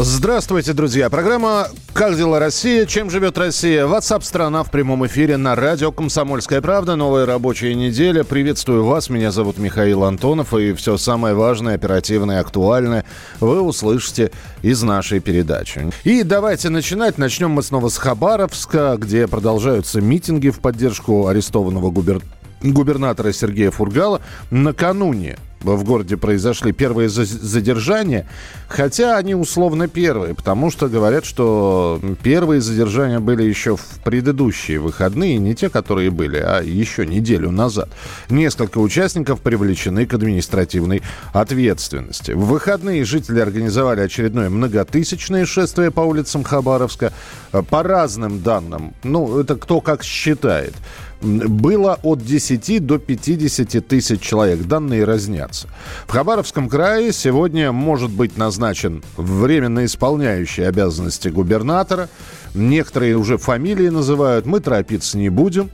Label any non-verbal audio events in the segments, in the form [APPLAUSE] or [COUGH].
Здравствуйте, друзья. Программа «Как дела, Россия? Чем живет Россия?» WhatsApp страна в прямом эфире на радио «Комсомольская правда». Новая рабочая неделя. Приветствую вас. Меня зовут Михаил Антонов. И все самое важное, оперативное, актуальное вы услышите из нашей передачи. И давайте начинать. Начнем мы снова с Хабаровска, где продолжаются митинги в поддержку арестованного губер... губернатора Сергея Фургала. Накануне в городе произошли первые задержания, хотя они условно первые, потому что говорят, что первые задержания были еще в предыдущие выходные, не те, которые были, а еще неделю назад. Несколько участников привлечены к административной ответственности. В выходные жители организовали очередное многотысячное шествие по улицам Хабаровска. По разным данным, ну, это кто как считает – было от 10 до 50 тысяч человек. Данные разнятся. В Хабаровском крае сегодня может быть назначен временно исполняющий обязанности губернатора. Некоторые уже фамилии называют. Мы торопиться не будем.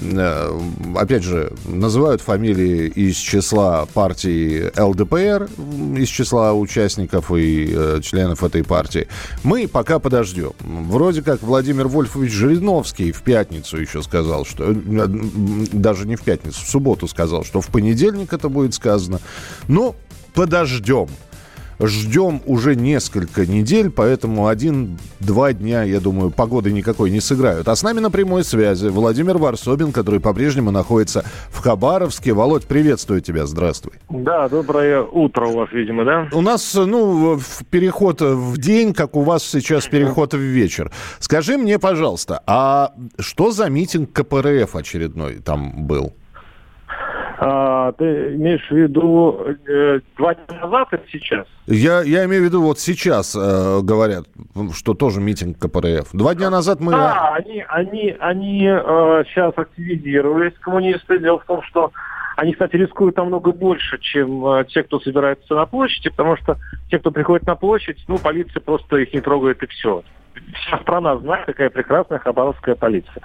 Э, опять же, называют фамилии из числа партии ЛДПР, из числа участников и э, членов этой партии. Мы пока подождем. Вроде как Владимир Вольфович Жириновский в пятницу еще сказал, что... Даже не в пятницу, в субботу сказал, что в понедельник это будет сказано. Но подождем ждем уже несколько недель, поэтому один-два дня, я думаю, погоды никакой не сыграют. А с нами на прямой связи Владимир Варсобин, который по-прежнему находится в Хабаровске. Володь, приветствую тебя, здравствуй. Да, доброе утро у вас, видимо, да? У нас, ну, переход в день, как у вас сейчас переход в вечер. Скажи мне, пожалуйста, а что за митинг КПРФ очередной там был? А, ты имеешь в виду э, два дня назад или сейчас? Я, я имею в виду, вот сейчас э, говорят, что тоже митинг КПРФ. Два дня назад мы... Да, они, они, они э, сейчас активизировались, коммунисты. Дело в том, что они, кстати, рискуют намного больше, чем э, те, кто собирается на площади, потому что те, кто приходит на площадь, ну, полиция просто их не трогает и все вся страна знает, какая прекрасная хабаровская полиция.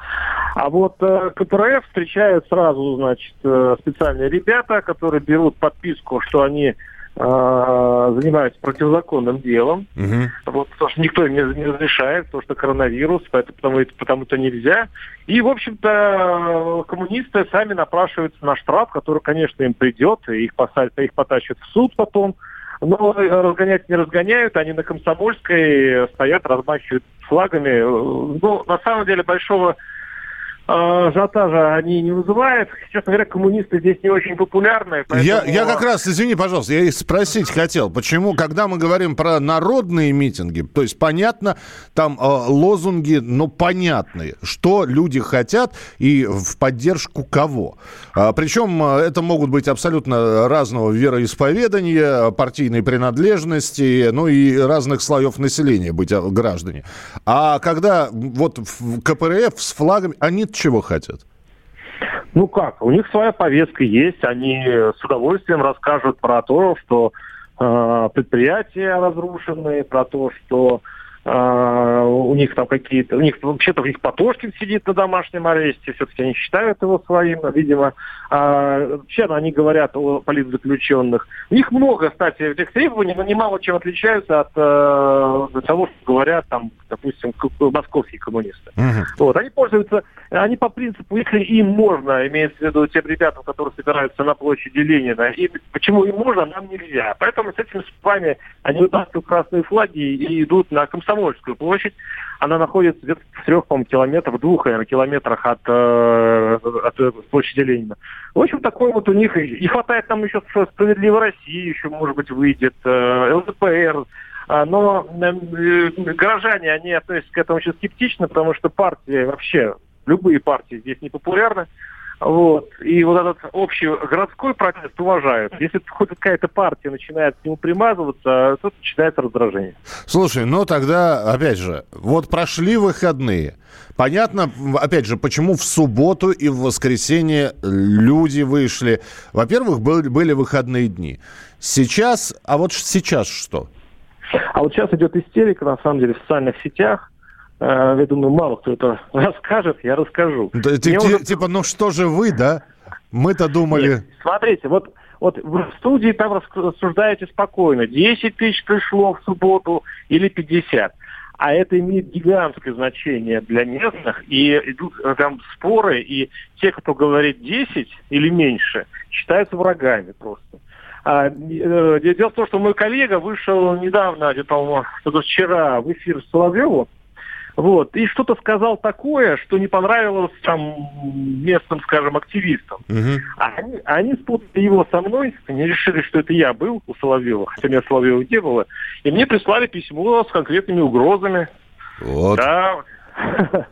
А вот э, КПРФ встречают сразу, значит, э, специальные ребята, которые берут подписку, что они э, занимаются противозаконным делом. Угу. Вот, потому что никто им не, не разрешает, потому что коронавирус, поэтому, потому, потому-то нельзя. И, в общем-то, коммунисты сами напрашиваются на штраф, который, конечно, им придет, и их, посадят, их потащат в суд потом. Но разгонять не разгоняют, они на Комсомольской стоят, размахивают флагами. Ну, на самом деле, большого ажиотажа они не вызывают. Честно говоря, коммунисты здесь не очень популярны. Поэтому... Я, я как раз, извини, пожалуйста, я спросить хотел, почему, когда мы говорим про народные митинги, то есть понятно, там э, лозунги, но понятные, что люди хотят и в поддержку кого. А, причем а, это могут быть абсолютно разного вероисповедания, партийной принадлежности, ну и разных слоев населения быть граждане. А когда вот в КПРФ с флагами, они чего хотят? Ну как, у них своя повестка есть, они с удовольствием расскажут про то, что э, предприятия разрушены, про то, что Uh, у них там какие-то, у них вообще-то у них Потошкин сидит на домашнем аресте, все-таки они считают его своим, видимо. Uh, вообще они говорят о политзаключенных. У них много, кстати, этих требований, но немало чем отличаются от uh, того, что говорят там, допустим, московские коммунисты. Uh-huh. Вот, они пользуются, они по принципу, если им можно, имеется в виду тем ребятам, которые собираются на площади Ленина, и почему им можно, нам нельзя. Поэтому с этими спами они вытаскивают красные флаги и идут на комсомол Комсомольскую площадь. Она находится где-то в трех, по-моему, километрах, двух, наверное, километрах от, э, от площади Ленина. В общем, такой вот у них. И хватает там еще «Справедливой России», еще, может быть, выйдет, э, ЛДПР. А, но э, горожане, они относятся к этому очень скептично, потому что партии вообще, любые партии здесь не популярны. Вот. И вот этот общий городской протест уважают. Если хоть какая-то партия начинает к нему примазываться, то начинается раздражение. Слушай, ну тогда, опять же, вот прошли выходные. Понятно, опять же, почему в субботу и в воскресенье люди вышли. Во-первых, были, были выходные дни. Сейчас, а вот сейчас что? А вот сейчас идет истерика, на самом деле, в социальных сетях. Э, я думаю, мало кто это [LAUGHS] расскажет, я расскажу. Да, ты, уже... Типа, ну что же вы, да? Мы-то думали... Нет, смотрите, вот, вот в студии там рассуждаете спокойно. 10 тысяч пришло в субботу или 50. А это имеет гигантское значение для местных. И идут э, там споры, и те, кто говорит 10 или меньше, считаются врагами просто. А, э, дело в том, что мой коллега вышел недавно, где-то вчера в эфир с Соловьевым, вот, и что-то сказал такое, что не понравилось там местным, скажем, активистам. Угу. А они, они спутали его со мной, они решили, что это я был у Соловьева, хотя меня Соловьева не было, и мне прислали письмо с конкретными угрозами. Вот. Да. [LAUGHS]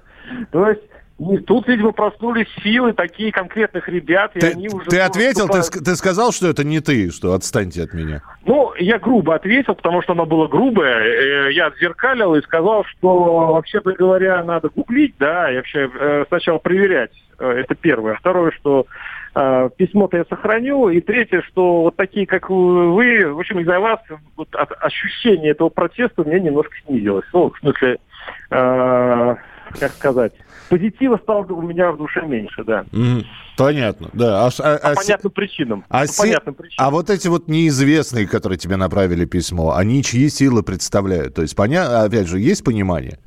То есть и тут, видимо, проснулись силы такие конкретных ребят, ты, и они уже... Ты ответил, ты, ты сказал, что это не ты, что отстаньте от меня? Ну, я грубо ответил, потому что оно было грубое. Э, я отзеркалил и сказал, что, вообще-то говоря, надо гуглить, да, и вообще э, сначала проверять. Э, это первое. Второе, что письмо-то я сохраню. И третье, что вот такие, как вы, в общем, из-за вас вот, ощущение этого протеста у меня немножко снизилось. Ну, в смысле, как сказать позитива стало у меня в душе меньше, да. Mm, понятно, да. А, а, по а, понятным причинам. А, по понятным причинам. а вот эти вот неизвестные, которые тебе направили письмо, они чьи силы представляют? То есть, поня... опять же, есть понимание?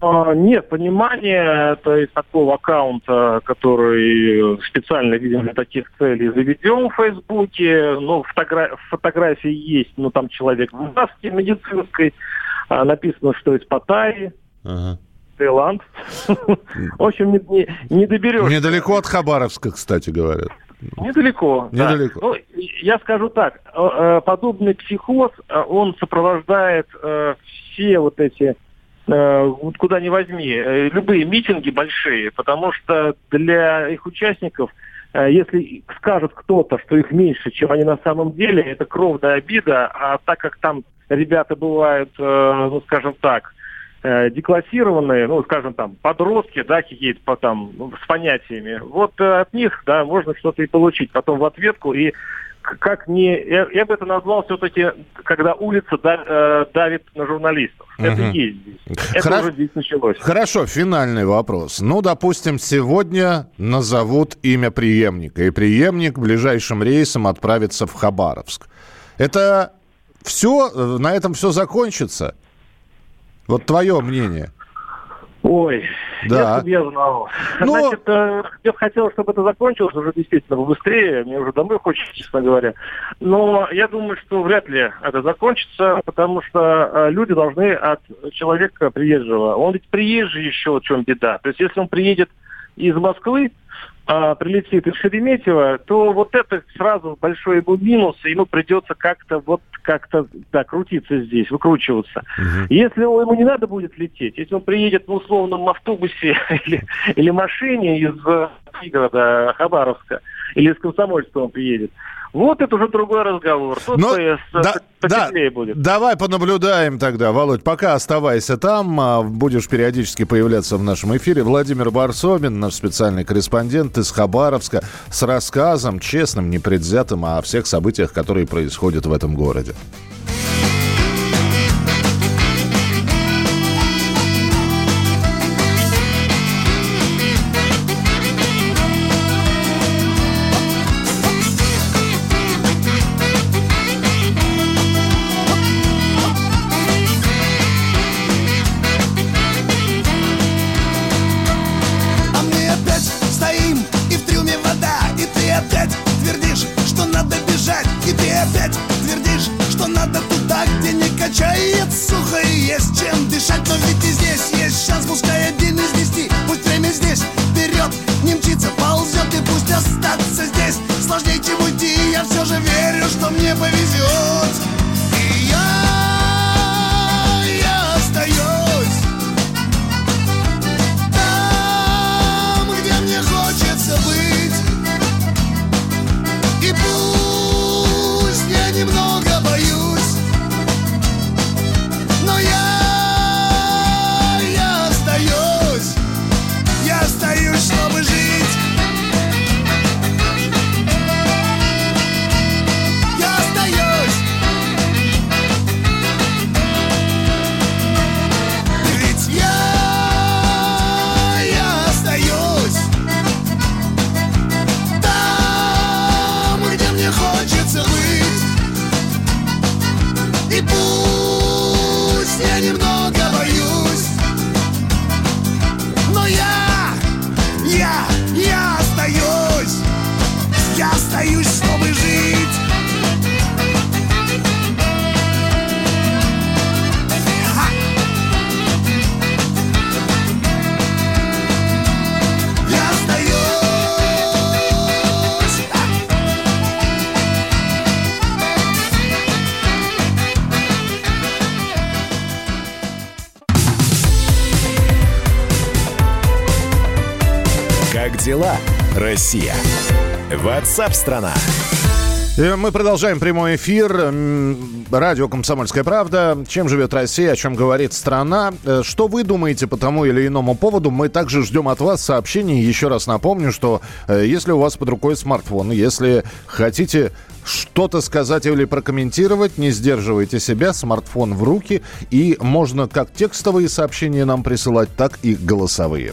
А, нет, понимание это из такого аккаунта, который специально, видимо, для таких целей заведен в Фейсбуке. Ну, фотогра... фотографии есть, но там человек в маске медицинской. А, написано, что из Паттайи. Ага. Таиланд. [LAUGHS] В общем, не, не доберешься. Недалеко от Хабаровска, кстати, говорят. Недалеко. Недалеко. Да. Ну, я скажу так, э, э, подобный психоз, э, он сопровождает все вот эти, вот куда ни возьми, любые митинги большие, потому что для их участников, если скажет кто-то, что их меньше, чем они на самом деле, это кровная обида, а так как там ребята бывают, ну, скажем так, э, деклассированные, ну, скажем, там, подростки, да, какие-то там, ну, с понятиями, вот э, от них, да, можно что-то и получить потом в ответку, и как не... Я, я бы это назвал все-таки, когда улица да, э, давит на журналистов. Угу. Это есть здесь. Это Хорошо. уже здесь началось. Хорошо, финальный вопрос. Ну, допустим, сегодня назовут имя преемника, и преемник ближайшим рейсом отправится в Хабаровск. Это все, э, на этом все закончится? Вот твое мнение. Ой, да. если бы я знал. Но... Ну, Значит, э, я бы хотел, чтобы это закончилось уже действительно побыстрее. Мне уже домой хочется, честно говоря. Но я думаю, что вряд ли это закончится, потому что э, люди должны от человека приезжего. Он ведь приезжий еще, в чем беда. То есть, если он приедет из Москвы, а, прилетит из Шереметьево, то вот это сразу большой ему минус, и ему придется как-то вот как-то да, крутиться здесь, выкручиваться. Угу. Если ему не надо будет лететь, если он приедет в условном автобусе [LAUGHS] или, или машине из пригорода Хабаровска, или из Комсомольска он приедет, вот это уже другой разговор. Тут Но, да, да, будет. Давай понаблюдаем тогда, Володь. Пока оставайся там, а, будешь периодически появляться в нашем эфире. Владимир Барсобин, наш специальный корреспондент из Хабаровска, с рассказом честным, непредвзятым о всех событиях, которые происходят в этом городе. Россия? Ватсап-страна! Мы продолжаем прямой эфир. Радио «Комсомольская правда». Чем живет Россия, о чем говорит страна. Э, что вы думаете по тому или иному поводу? Мы также ждем от вас сообщений. Еще раз напомню, что э, если у вас под рукой смартфон, если хотите что-то сказать или прокомментировать, не сдерживайте себя, смартфон в руки, и можно как текстовые сообщения нам присылать, так и голосовые.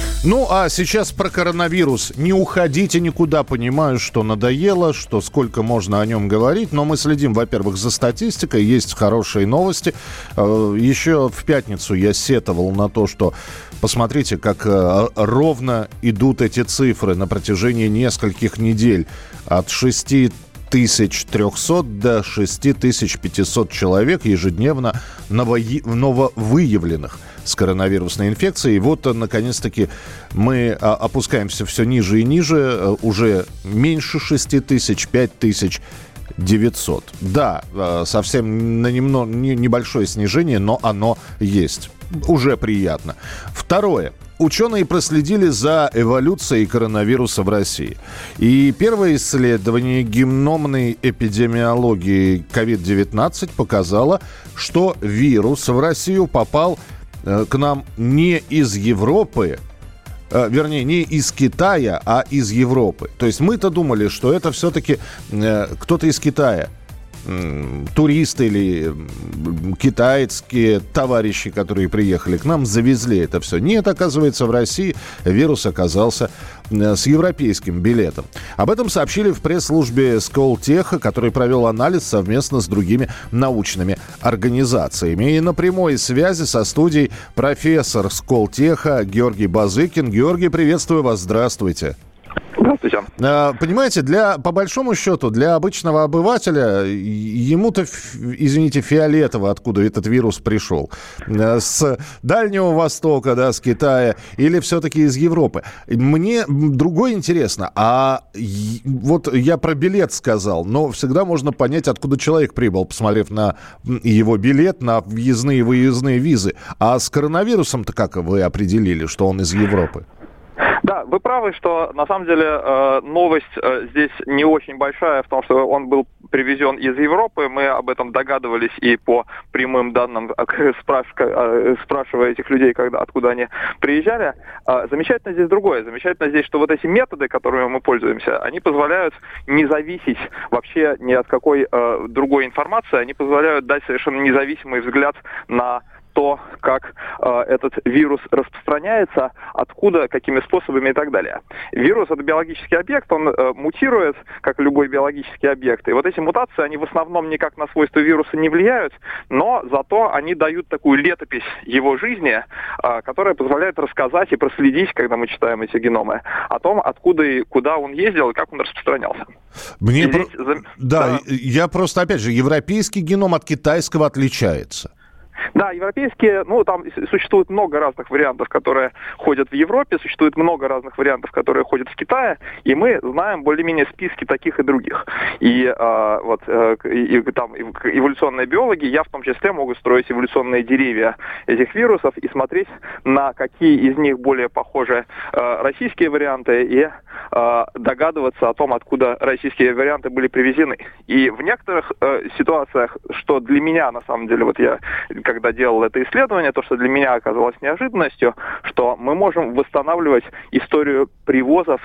Ну, а сейчас про коронавирус. Не уходите никуда, понимаю, что надоело, что сколько можно о нем говорить, но мы следим, во-первых, за статистикой, есть хорошие новости. Э, еще в пятницу я сетовал на то, что посмотрите, как э, ровно идут эти цифры на протяжении нескольких недель. От 6 6300 до 6500 человек ежедневно нововыявленных с коронавирусной инфекцией. И вот, э, наконец-таки, мы а, опускаемся все ниже и ниже, э, уже меньше 6 тысяч, 5 тысяч 900. Да, э, совсем на немного, небольшое снижение, но оно есть. Уже приятно. Второе. Ученые проследили за эволюцией коронавируса в России. И первое исследование гемномной эпидемиологии COVID-19 показало, что вирус в Россию попал к нам не из Европы, э, вернее, не из Китая, а из Европы. То есть мы-то думали, что это все-таки э, кто-то из Китая туристы или китайские товарищи, которые приехали к нам, завезли это все. Нет, оказывается, в России вирус оказался э, с европейским билетом. Об этом сообщили в пресс-службе Сколтеха, который провел анализ совместно с другими научными организациями. И на прямой связи со студией профессор Сколтеха Георгий Базыкин. Георгий, приветствую вас, здравствуйте. Здравствуйте. А, понимаете, для, по большому счету, для обычного обывателя, ему-то, извините, фиолетово, откуда этот вирус пришел. Э, с Дальнего Востока, да, с Китая, или все-таки из Европы. Мне другое интересно, а вот я про билет сказал, но всегда можно понять, откуда человек прибыл, посмотрев на его билет, на въездные и выездные визы. А с коронавирусом-то как вы определили, что он из Европы? Да, вы правы, что на самом деле э, новость э, здесь не очень большая в том, что он был привезен из Европы. Мы об этом догадывались и по прямым данным, спрашивая, спрашивая этих людей, когда, откуда они приезжали. Э, замечательно здесь другое. Замечательно здесь, что вот эти методы, которыми мы пользуемся, они позволяют не зависеть вообще ни от какой э, другой информации. Они позволяют дать совершенно независимый взгляд на то, как э, этот вирус распространяется, откуда, какими способами и так далее. Вирус это биологический объект, он э, мутирует, как любой биологический объект. И вот эти мутации, они в основном никак на свойства вируса не влияют, но зато они дают такую летопись его жизни, э, которая позволяет рассказать и проследить, когда мы читаем эти геномы, о том, откуда и куда он ездил и как он распространялся. Мне про... здесь... да, да, я просто, опять же, европейский геном от китайского отличается. Да, европейские, ну, там существует много разных вариантов, которые ходят в Европе, существует много разных вариантов, которые ходят в Китае, и мы знаем более-менее списки таких и других. И э, вот э, и, и, там эволюционные биологи, я в том числе могу строить эволюционные деревья этих вирусов и смотреть, на какие из них более похожи э, российские варианты и э, догадываться о том, откуда российские варианты были привезены. И в некоторых э, ситуациях, что для меня, на самом деле, вот я когда делал это исследование, то, что для меня оказалось неожиданностью, что мы можем восстанавливать историю привозов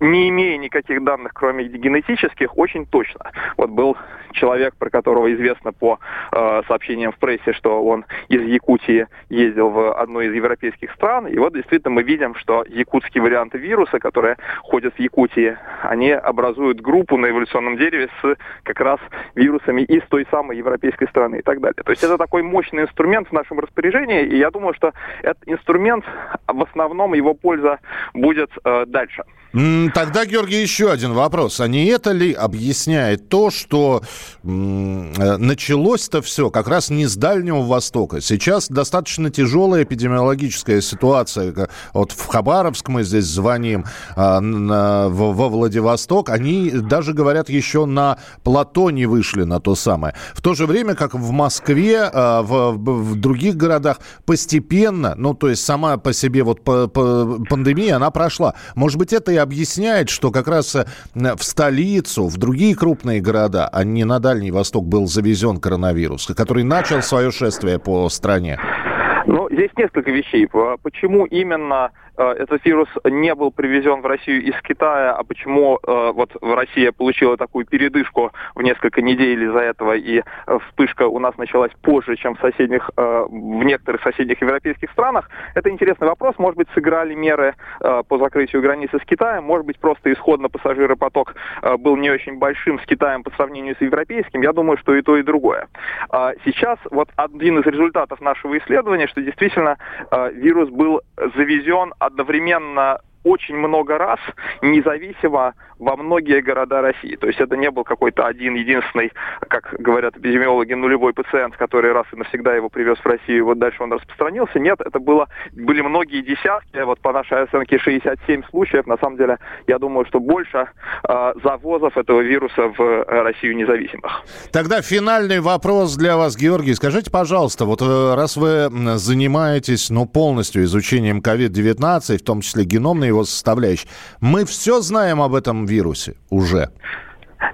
не имея никаких данных, кроме генетических, очень точно. Вот был человек, про которого известно по э, сообщениям в прессе, что он из Якутии ездил в одну из европейских стран, и вот действительно мы видим, что якутские варианты вируса, которые ходят в Якутии, они образуют группу на эволюционном дереве с как раз вирусами из той самой европейской страны и так далее. То есть это такой мощный инструмент в нашем распоряжении, и я думаю, что этот инструмент в основном его польза будет э, дальше. Тогда, Георгий, еще один вопрос. А не это ли объясняет то, что э, началось-то все как раз не с Дальнего Востока? Сейчас достаточно тяжелая эпидемиологическая ситуация. Вот в Хабаровск мы здесь звоним, а, во Владивосток. Они даже, говорят, еще на плато не вышли на то самое. В то же время, как в Москве, а, в, других городах постепенно, ну, то есть сама по себе вот пандемия, она прошла. Может быть, это и объясняет, что как раз э, в столицу, в другие крупные города, а не на Дальний Восток был завезен коронавирус, который начал свое шествие по стране? Ну, здесь несколько вещей. Почему именно этот вирус не был привезен в Россию из Китая, а почему э, вот Россия получила такую передышку в несколько недель из-за этого, и э, вспышка у нас началась позже, чем в соседних, в некоторых соседних европейских странах, это интересный вопрос. Может быть, сыграли меры по закрытию границы с Китаем, может быть, просто исходно пассажиропоток был не очень большим с Китаем по сравнению с европейским. Я думаю, что и то, и другое. А сейчас вот один из результатов нашего исследования, что действительно вирус был завезен одновременно очень много раз, независимо во многие города России. То есть это не был какой-то один единственный, как говорят эпидемиологи, нулевой пациент, который раз и навсегда его привез в Россию, и вот дальше он распространился. Нет, это было, были многие десятки, вот по нашей оценке 67 случаев. На самом деле, я думаю, что больше э, завозов этого вируса в Россию независимых. Тогда финальный вопрос для вас, Георгий. Скажите, пожалуйста, вот э, раз вы занимаетесь ну, полностью изучением COVID-19, в том числе геномной его составляющей, мы все знаем об этом вирусе уже?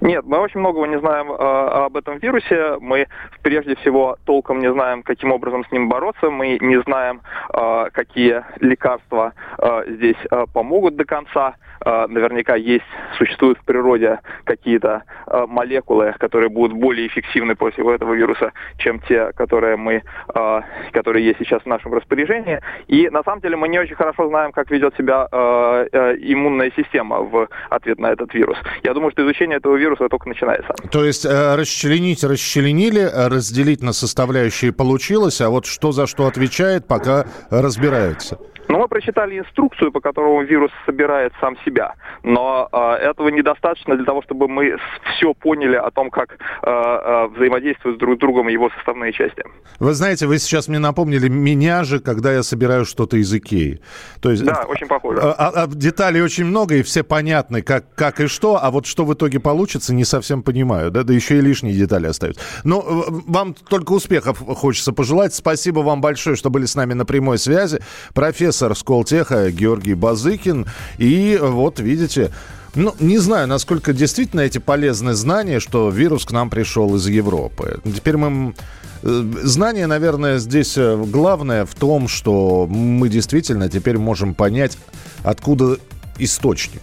Нет, мы очень многого не знаем э, об этом вирусе. Мы прежде всего толком не знаем, каким образом с ним бороться. Мы не знаем, э, какие лекарства э, здесь э, помогут до конца. Э, наверняка есть, существуют в природе какие-то э, молекулы, которые будут более эффективны против этого вируса, чем те, которые мы, э, которые есть сейчас в нашем распоряжении. И на самом деле мы не очень хорошо знаем, как ведет себя э, э, иммунная система в ответ на этот вирус. Я думаю, что изучение этого вируса только начинается. То есть э, расчленить расчленили, э, разделить на составляющие получилось, а вот что за что отвечает, пока разбираются. Но мы прочитали инструкцию, по которому вирус собирает сам себя. Но э, этого недостаточно для того, чтобы мы все поняли о том, как э, э, взаимодействуют друг с другом его составные части. Вы знаете, вы сейчас мне напомнили меня же, когда я собираю что-то из Икеи. То есть, да, очень похоже. А, а, а, деталей очень много, и все понятны, как, как и что, а вот что в итоге получится, не совсем понимаю. Да, да еще и лишние детали остаются. Но ну, вам только успехов хочется пожелать. Спасибо вам большое, что были с нами на прямой связи. Профессор профессор Сколтеха Георгий Базыкин. И вот видите, ну, не знаю, насколько действительно эти полезные знания, что вирус к нам пришел из Европы. Теперь мы... Э, знание, наверное, здесь э, главное в том, что мы действительно теперь можем понять, откуда источник.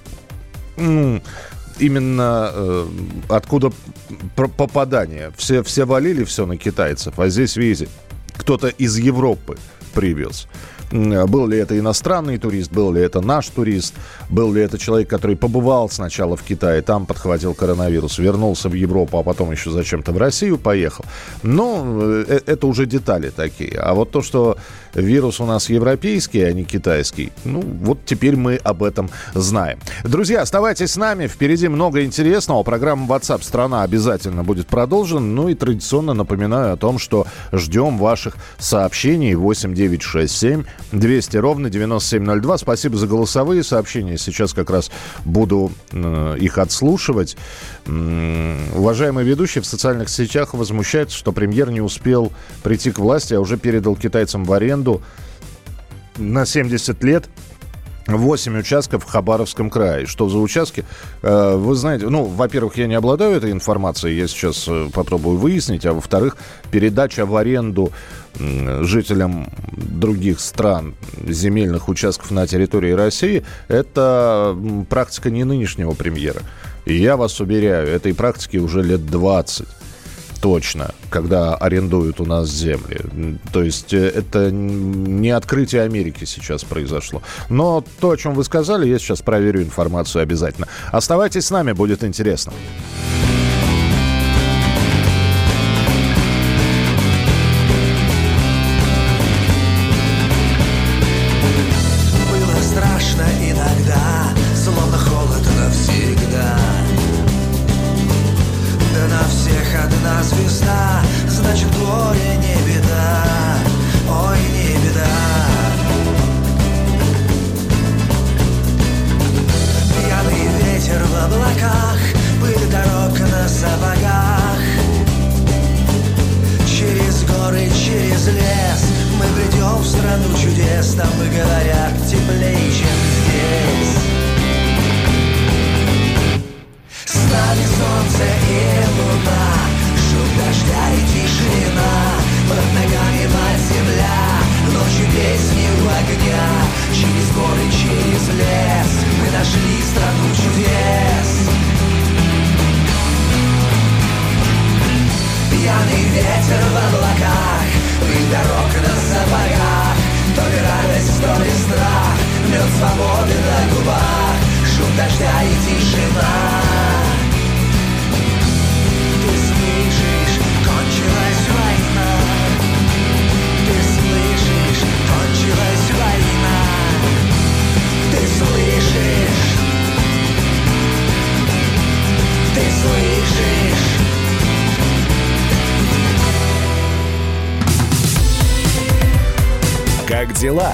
Ну, именно э, откуда попадание. Все, все валили все на китайцев, а здесь, видите, кто-то из Европы привез. Был ли это иностранный турист, был ли это наш турист, был ли это человек, который побывал сначала в Китае, там подхватил коронавирус, вернулся в Европу, а потом еще зачем-то в Россию поехал. Но э, э, это уже детали такие. А вот то, что вирус у нас европейский, а не китайский, ну вот теперь мы об этом знаем. Друзья, оставайтесь с нами, впереди много интересного. Программа WhatsApp страна обязательно будет продолжена. Ну и традиционно напоминаю о том, что ждем ваших сообщений 8967 200 ровно 9702. Спасибо за голосовые сообщения. Сейчас как раз буду э, их отслушивать. Уважаемый ведущий в социальных сетях возмущается, что премьер не успел прийти к власти, а уже передал китайцам в аренду на 70 лет 8 участков в Хабаровском крае. Что за участки? Э, вы знаете, ну, во-первых, я не обладаю этой информацией, я сейчас э, попробую выяснить, а во-вторых, передача в аренду жителям других стран земельных участков на территории России – это практика не нынешнего премьера. И я вас уверяю, этой практике уже лет 20 точно, когда арендуют у нас земли. То есть э, это не открытие Америки сейчас произошло. Но то, о чем вы сказали, я сейчас проверю информацию обязательно. Оставайтесь с нами, будет интересно. Ли страх Мед свободы на губах Шум дождя и тишина Ты слышишь, кончилась война Ты слышишь, кончилась война Ты слышишь Ты слышишь Как дела,